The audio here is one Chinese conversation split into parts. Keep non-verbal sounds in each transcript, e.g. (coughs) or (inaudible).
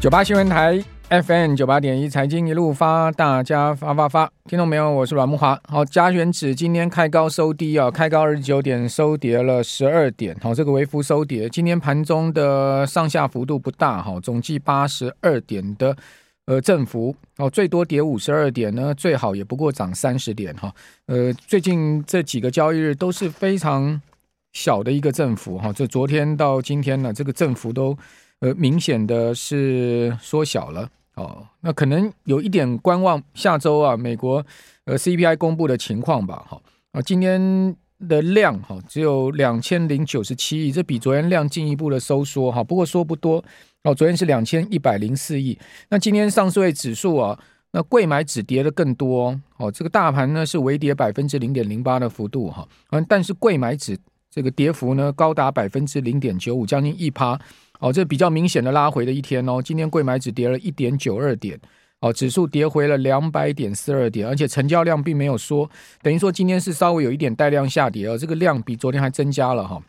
九八新闻台 FM 九八点一财经一路发，大家发发发，听到没有？我是阮木华。好，加权指今天开高收低啊，开高二十九点，收跌了十二点。好，这个微幅收跌。今天盘中的上下幅度不大，哈，总计八十二点的呃振幅。哦，最多跌五十二点呢，最好也不过涨三十点哈。呃，最近这几个交易日都是非常小的一个振幅哈，这昨天到今天呢，这个振幅都。呃，明显的是缩小了哦，那可能有一点观望下周啊，美国呃 CPI 公布的情况吧，哈啊，今天的量哈只有两千零九十七亿，这比昨天量进一步的收缩哈，不过说不多哦，昨天是两千一百零四亿，那今天上市柜指数啊，那柜买指跌的更多哦，这个大盘呢是微跌百分之零点零八的幅度哈，嗯，但是柜买指这个跌幅呢高达百分之零点九五，将近一趴。哦，这比较明显的拉回的一天哦。今天贵买指跌了一点九二点，哦，指数跌回了两百点四二点，而且成交量并没有缩，等于说今天是稍微有一点带量下跌哦。这个量比昨天还增加了哈。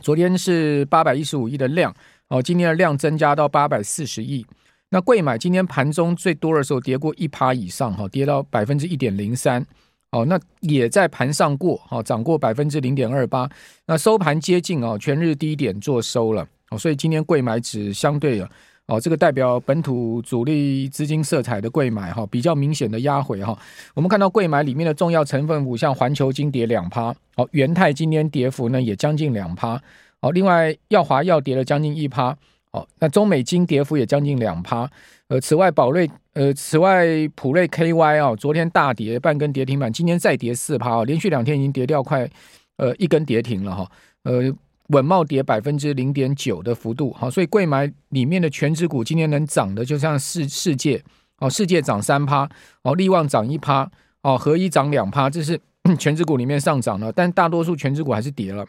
昨天是八百一十五亿的量，哦，今天的量增加到八百四十亿。那贵买今天盘中最多的时候跌过一趴以上哈，跌到百分之一点零三，哦，那也在盘上过，哦，涨过百分之零点二八。那收盘接近哦全日低点做收了。哦，所以今天贵买指相对啊，哦，这个代表本土主力资金色彩的贵买哈，比较明显的压回哈。我们看到贵买里面的重要成分股，像环球金跌两趴，哦，元泰今天跌幅呢也将近两趴，哦，另外耀华药跌了将近一趴，哦，那中美金跌幅也将近两趴，呃，此外宝瑞，呃，此外普瑞 KY 啊，昨天大跌半根跌停板，今天再跌四趴，哦，连续两天已经跌掉快呃一根跌停了哈，呃。稳懋跌百分之零点九的幅度，好，所以贵买里面的权值股今天能涨的，就像世世界，哦，世界涨三趴，哦，力旺涨一趴，哦，合一涨两趴，这是 (coughs) 权值股里面上涨了，但大多数权值股还是跌了。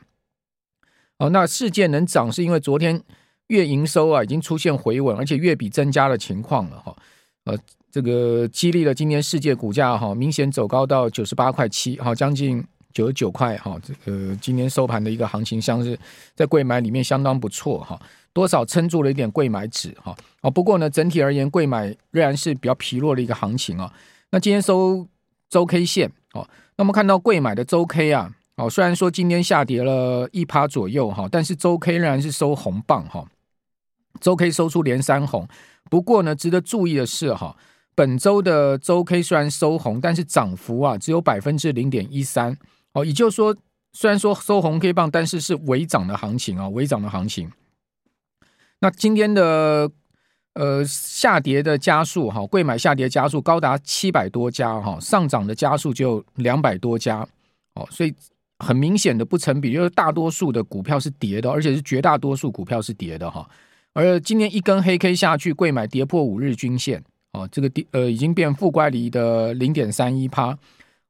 哦，那世界能涨是因为昨天月营收啊已经出现回稳，而且月比增加的情况了哈，呃，这个激励了今天世界股价哈明显走高到九十八块七，好，将近。九十九块哈，这个今天收盘的一个行情，像是在柜买里面相当不错哈，多少撑住了一点柜买指哈。哦，不过呢，整体而言，柜买仍然是比较疲弱的一个行情啊。那今天收周 K 线哦，那么看到贵买的周 K 啊，哦，虽然说今天下跌了一趴左右哈，但是周 K 仍然是收红棒哈，周 K 收出连三红。不过呢，值得注意的是哈，本周的周 K 虽然收红，但是涨幅啊只有百分之零点一三。哦，也就是说，虽然说收红 K 棒，但是是微涨的行情啊，微涨的行情。那今天的呃下跌的家数哈，柜买下跌家数高达七百多家哈，上涨的家数就两百多家哦，所以很明显的不成比，就是大多数的股票是跌的，而且是绝大多数股票是跌的哈。而今天一根黑 K 下去，贵买跌破五日均线哦，这个跌呃已经变负乖离的零点三一趴。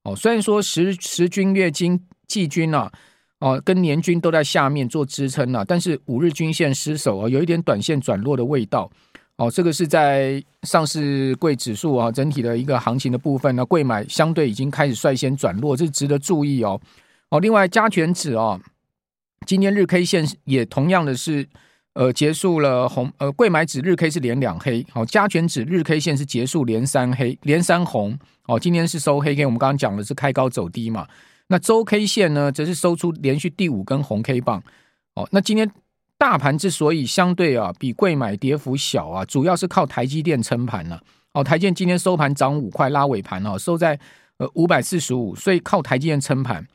哦，虽然说十十均、月均、季均啊，哦，跟年均都在下面做支撑了，但是五日均线失守啊，有一点短线转弱的味道。哦，这个是在上市柜指数啊整体的一个行情的部分呢，柜买相对已经开始率先转弱，这值得注意哦。哦，另外加权指啊，今天日 K 线也同样的是。呃，结束了红呃，柜买指日 K 是连两黑，好，加权指日 K 线是结束连三黑，连三红，哦，今天是收黑 K，我们刚刚讲的是开高走低嘛，那周 K 线呢，则是收出连续第五根红 K 棒，哦，那今天大盘之所以相对啊比柜买跌幅小啊，主要是靠台积电撑盘了，哦，台积电今天收盘涨五块，拉尾盘哦，收在呃五百四十五，所以靠台积电撑盘，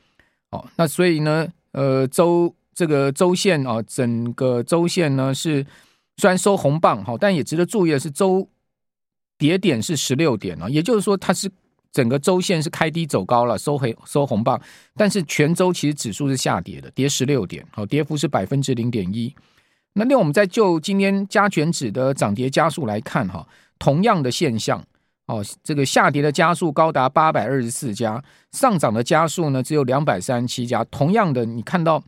哦，那所以呢，呃周。这个周线啊，整个周线呢是虽然收红棒哈，但也值得注意的是，周跌点是十六点啊，也就是说它是整个周线是开低走高了，收黑收红棒，但是全周其实指数是下跌的，跌十六点，好，跌幅是百分之零点一。那另外我们再就今天加权指的涨跌家数来看哈，同样的现象哦，这个下跌的家数高达八百二十四家，上涨的家数呢只有两百三十七家，同样的你看到。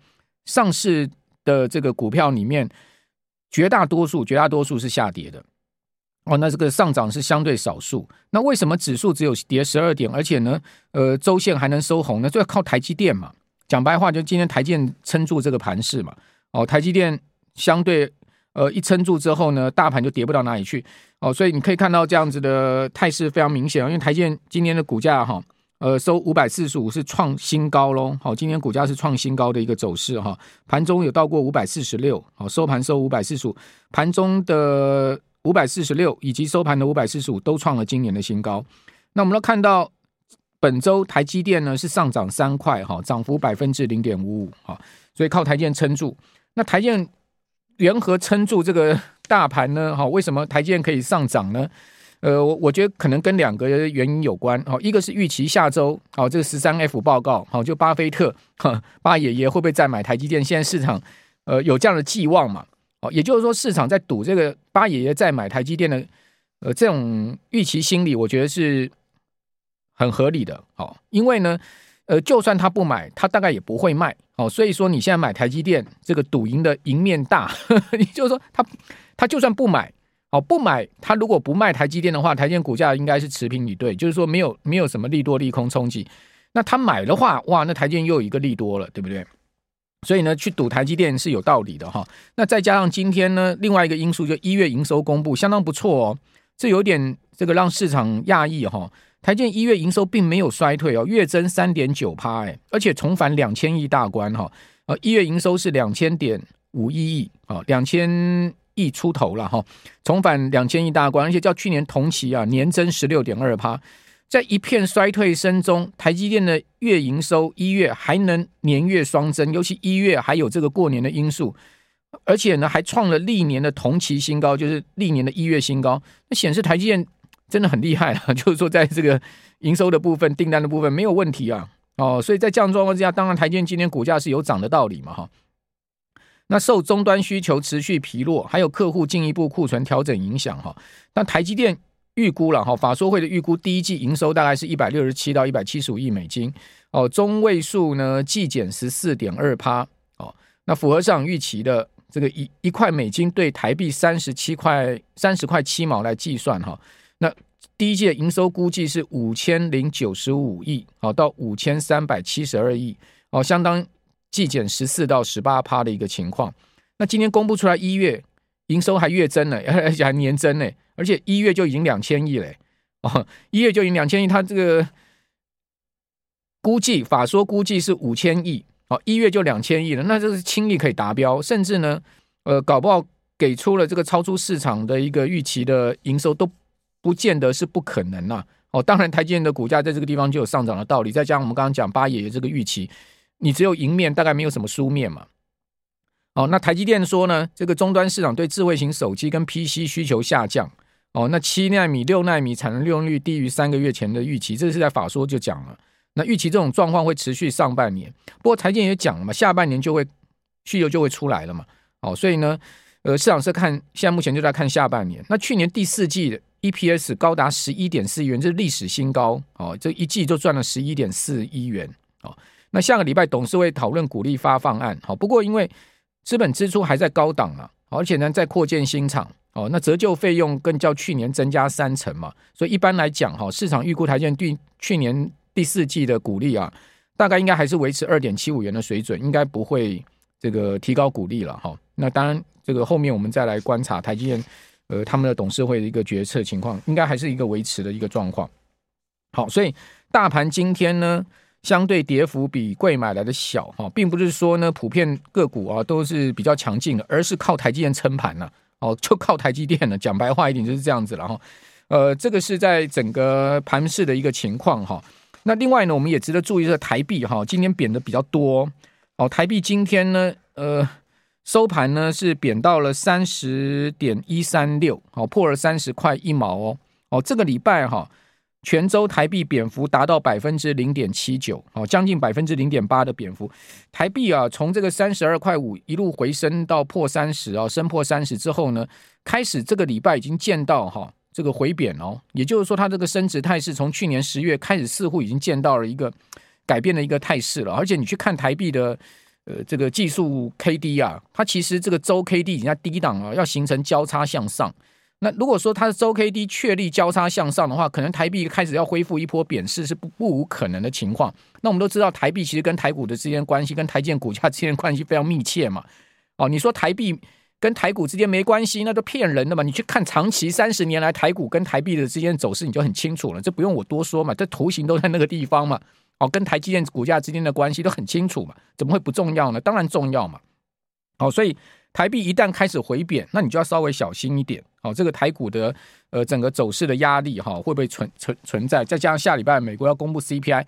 上市的这个股票里面，绝大多数、绝大多数是下跌的哦。那这个上涨是相对少数。那为什么指数只有跌十二点，而且呢，呃，周线还能收红呢？就要靠台积电嘛。讲白话，就今天台积电撑住这个盘势嘛。哦，台积电相对呃，一撑住之后呢，大盘就跌不到哪里去哦，所以你可以看到这样子的态势非常明显，因为台积电今天的股价哈，呃，收五百四十五是创新高喽，好，今天股价是创新高的一个走势哈，盘中有到过五百四十六，好，收盘收五百四十五，盘中的五百四十六以及收盘的五百四十五都创了今年的新高，那我们都看到本周台积电呢是上涨三块哈，涨幅百分之零点五五哈，所以靠台积电撑住，那台积电。缘何撑住这个大盘呢？哈，为什么台积电可以上涨呢？呃，我我觉得可能跟两个原因有关。哦，一个是预期下周，哦，这个十三 F 报告，好，就巴菲特哈巴爷爷会不会再买台积电？现在市场呃有这样的寄望嘛？哦，也就是说市场在赌这个巴爷爷再买台积电的呃这种预期心理，我觉得是很合理的。好，因为呢。呃，就算他不买，他大概也不会卖，哦，所以说你现在买台积电，这个赌赢的赢面大，呵 (laughs) 呵也就是说他他就算不买，哦，不买，他如果不卖台积电的话，台积电股价应该是持平以对，就是说没有没有什么利多利空冲击。那他买的话，哇，那台积电又有一个利多了，对不对？所以呢，去赌台积电是有道理的哈。那再加上今天呢，另外一个因素就一月营收公布相当不错哦，这有点这个让市场讶异哈。台积一月营收并没有衰退哦，月增三点九趴，哎，而且重返两千亿大关哈，呃，一月营收是两千点五一亿啊，两千亿出头了哈，重返两千亿大关，而且较去年同期啊年增十六点二趴，在一片衰退声中，台积电的月营收一月还能年月双增，尤其一月还有这个过年的因素，而且呢还创了历年的同期新高，就是历年的一月新高，那显示台积电。真的很厉害啊！(laughs) 就是说，在这个营收的部分、订单的部分没有问题啊。哦，所以在这样状况之下，当然台积电今天股价是有涨的道理嘛，哈。那受终端需求持续疲弱，还有客户进一步库存调整影响，哈。那台积电预估了哈，法说会的预估，第一季营收大概是一百六十七到一百七十五亿美金，哦，中位数呢季减十四点二趴，哦，那符合市场预期的这个一一块美金对台币三十七块三十块七毛来计算，哈。那第一季的营收估计是五千零九十五亿，好到五千三百七十二亿，哦，相当季减十四到十八趴的一个情况。那今天公布出来一月营收还月增呢，而 (laughs) 且还年增呢，而且一月就已经两千亿嘞，哦，一月就已经两千亿，它这个估计法说估计是五千亿，哦，一月就两千亿了，那这是轻易可以达标，甚至呢，呃，搞不好给出了这个超出市场的一个预期的营收都。不见得是不可能呐、哦，当然台积电的股价在这个地方就有上涨的道理，再加上我们刚刚讲八爷爷这个预期，你只有赢面，大概没有什么输面嘛。哦，那台积电说呢，这个终端市场对智慧型手机跟 PC 需求下降，哦，那七纳米、六纳米产能利用率低于三个月前的预期，这是在法说就讲了。那预期这种状况会持续上半年，不过台积电也讲了嘛，下半年就会需求就会出来了嘛。哦，所以呢，呃，市场是看现在目前就在看下半年。那去年第四季的。EPS 高达十一点四亿元，这是历史新高哦！这一季就赚了十一点四亿元哦。那下个礼拜董事会讨论股利发放案，好，不过因为资本支出还在高档啊，而且呢在扩建新厂哦，那折旧费用更较去年增加三成嘛，所以一般来讲哈，市场预估台积电对去年第四季的股利啊，大概应该还是维持二点七五元的水准，应该不会这个提高股利了哈。那当然，这个后面我们再来观察台积电。呃，他们的董事会的一个决策情况，应该还是一个维持的一个状况。好，所以大盘今天呢，相对跌幅比贵买来的小哈，并不是说呢，普遍个股啊都是比较强劲的，而是靠台积电撑盘了。哦，(laughs) 就靠台积电了。讲白话一点就是这样子了哈。呃，这个是在整个盘市的一个情况哈。那另外呢，我们也值得注意的台币哈，今天贬的比较多。哦，台币今天呢，呃。收盘呢是贬到了三十点一三六，好破了三十块一毛哦。哦，这个礼拜哈，全周台币贬幅达到百分之零点七九，哦，将近百分之零点八的贬幅。台币啊，从这个三十二块五一路回升到破三十啊，升破三十之后呢，开始这个礼拜已经见到哈这个回贬哦，也就是说它这个升值态势从去年十月开始似乎已经见到了一个改变的一个态势了，而且你去看台币的。呃，这个技术 K D 啊，它其实这个周 K D 已经在低档啊，要形成交叉向上。那如果说它的周 K D 确立交叉向上的话，可能台币开始要恢复一波贬势是不不无可能的情况。那我们都知道，台币其实跟台股的之间关系，跟台积电股价之间关系非常密切嘛。哦，你说台币跟台股之间没关系，那都骗人的嘛！你去看长期三十年来台股跟台币的之间走势，你就很清楚了。这不用我多说嘛，这图形都在那个地方嘛。哦，跟台积电股价之间的关系都很清楚嘛，怎么会不重要呢？当然重要嘛。好，所以台币一旦开始回贬，那你就要稍微小心一点。好，这个台股的呃整个走势的压力哈，会不会存存存在？再加上下礼拜美国要公布 CPI。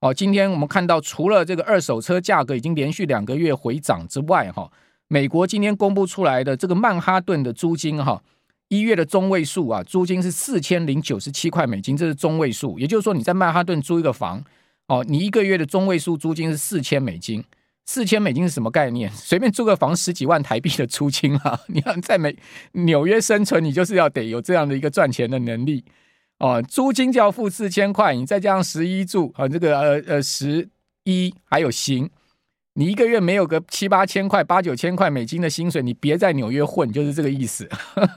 哦，今天我们看到除了这个二手车价格已经连续两个月回涨之外，哈。美国今天公布出来的这个曼哈顿的租金，哈，一月的中位数啊，租金是四千零九十七块美金，这是中位数。也就是说，你在曼哈顿租一个房，哦，你一个月的中位数租金是四千美金。四千美金是什么概念？随便租个房十几万台币的租金啊！(laughs) 你要在美纽约生存，你就是要得有这样的一个赚钱的能力哦。租金就要付四千块，你再加上十一住啊，这个呃呃十一还有行。你一个月没有个七八千块、八九千块美金的薪水，你别在纽约混，就是这个意思。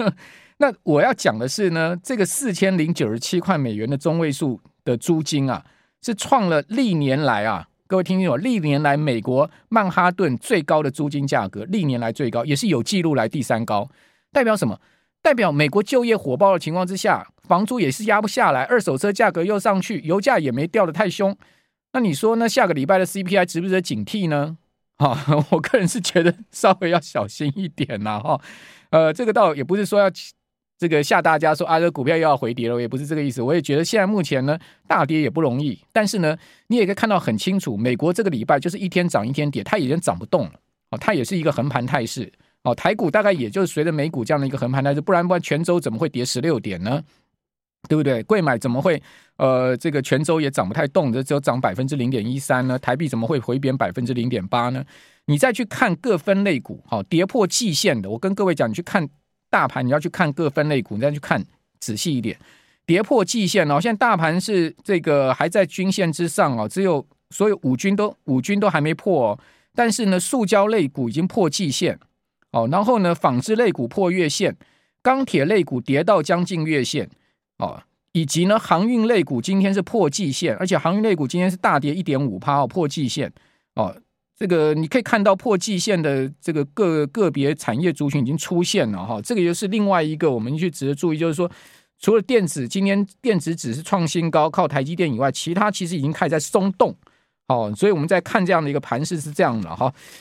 (laughs) 那我要讲的是呢，这个四千零九十七块美元的中位数的租金啊，是创了历年来啊，各位听清楚，历年来美国曼哈顿最高的租金价格，历年来最高，也是有记录来第三高。代表什么？代表美国就业火爆的情况之下，房租也是压不下来，二手车价格又上去，油价也没掉得太凶。那你说呢？下个礼拜的 CPI 值不值得警惕呢？哈，(laughs) 我个人是觉得稍微要小心一点呐，哈。呃，这个倒也不是说要这个吓大家说啊，这股票又要回跌了，也不是这个意思。我也觉得现在目前呢，大跌也不容易。但是呢，你也可以看到很清楚，美国这个礼拜就是一天涨一天跌，它已经涨不动了。哦，它也是一个横盘态势。哦，台股大概也就是随着美股这样的一个横盘态势，不然不然全周怎么会跌十六点呢？对不对？贵买怎么会？呃，这个全州也涨不太动，这只有涨百分之零点一三呢。台币怎么会回贬百分之零点八呢？你再去看各分类股，好，跌破季线的，我跟各位讲，你去看大盘，你要去看各分类股，你再去看仔细一点，跌破季线哦。现在大盘是这个还在均线之上哦，只有所有五均都五均都还没破哦。但是呢，塑胶类股已经破季线哦，然后呢，纺织类股破月线，钢铁类股跌到将近月线。哦，以及呢，航运类股今天是破季线，而且航运类股今天是大跌一点五趴哦，破季线哦。这个你可以看到破季线的这个个个别产业族群已经出现了哈、这个又是另外一个我们去值得注意，就是说，除了电子今天电子只是创新高，靠台积电以外，其他其实已经开始在松动哦。所以我们在看这样的一个盘势是这样的哈。